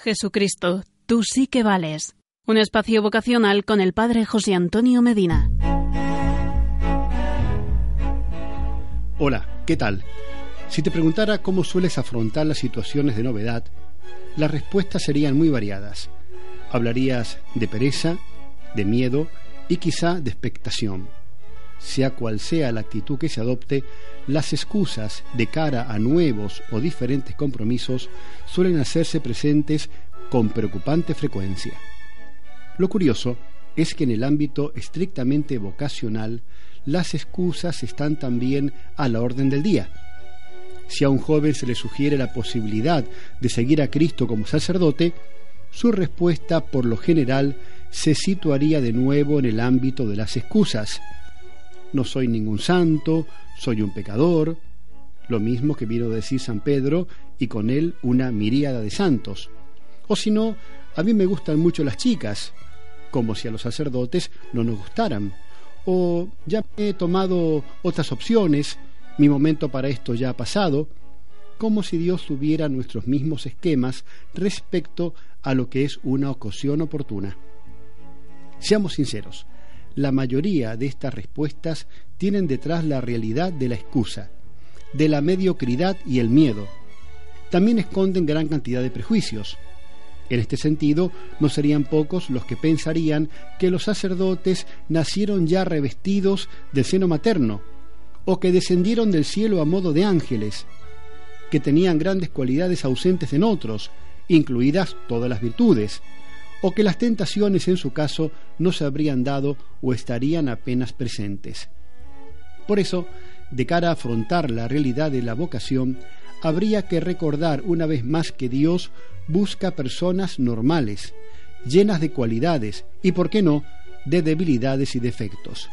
Jesucristo, tú sí que vales. Un espacio vocacional con el Padre José Antonio Medina. Hola, ¿qué tal? Si te preguntara cómo sueles afrontar las situaciones de novedad, las respuestas serían muy variadas. Hablarías de pereza, de miedo y quizá de expectación. Sea cual sea la actitud que se adopte, las excusas de cara a nuevos o diferentes compromisos suelen hacerse presentes con preocupante frecuencia. Lo curioso es que en el ámbito estrictamente vocacional, las excusas están también a la orden del día. Si a un joven se le sugiere la posibilidad de seguir a Cristo como sacerdote, su respuesta por lo general se situaría de nuevo en el ámbito de las excusas. No soy ningún santo, soy un pecador, lo mismo que vino a decir San Pedro y con él una miríada de santos. O si no, a mí me gustan mucho las chicas, como si a los sacerdotes no nos gustaran. O ya he tomado otras opciones, mi momento para esto ya ha pasado, como si Dios tuviera nuestros mismos esquemas respecto a lo que es una ocasión oportuna. Seamos sinceros, la mayoría de estas respuestas tienen detrás la realidad de la excusa, de la mediocridad y el miedo. También esconden gran cantidad de prejuicios. En este sentido, no serían pocos los que pensarían que los sacerdotes nacieron ya revestidos del seno materno, o que descendieron del cielo a modo de ángeles, que tenían grandes cualidades ausentes en otros, incluidas todas las virtudes, o que las tentaciones en su caso no se habrían dado o estarían apenas presentes. Por eso, de cara a afrontar la realidad de la vocación, habría que recordar una vez más que Dios busca personas normales, llenas de cualidades y, por qué no, de debilidades y defectos.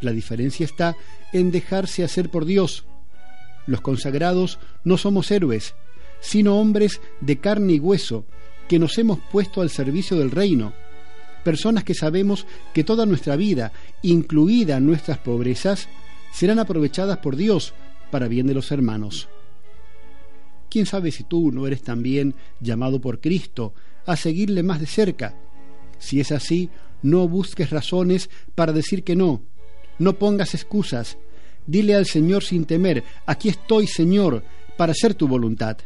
La diferencia está en dejarse hacer por Dios. Los consagrados no somos héroes, sino hombres de carne y hueso, que nos hemos puesto al servicio del reino, personas que sabemos que toda nuestra vida, incluida nuestras pobrezas, serán aprovechadas por Dios para bien de los hermanos. ¿Quién sabe si tú no eres también llamado por Cristo a seguirle más de cerca? Si es así, no busques razones para decir que no, no pongas excusas, dile al Señor sin temer, aquí estoy Señor, para hacer tu voluntad.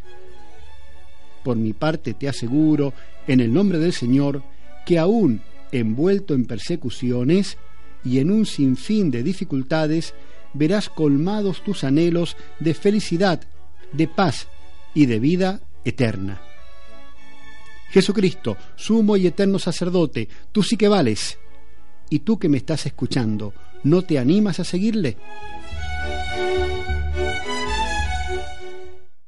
Por mi parte te aseguro, en el nombre del Señor, que aún envuelto en persecuciones y en un sinfín de dificultades, verás colmados tus anhelos de felicidad, de paz y de vida eterna. Jesucristo, sumo y eterno sacerdote, tú sí que vales. Y tú que me estás escuchando, ¿no te animas a seguirle?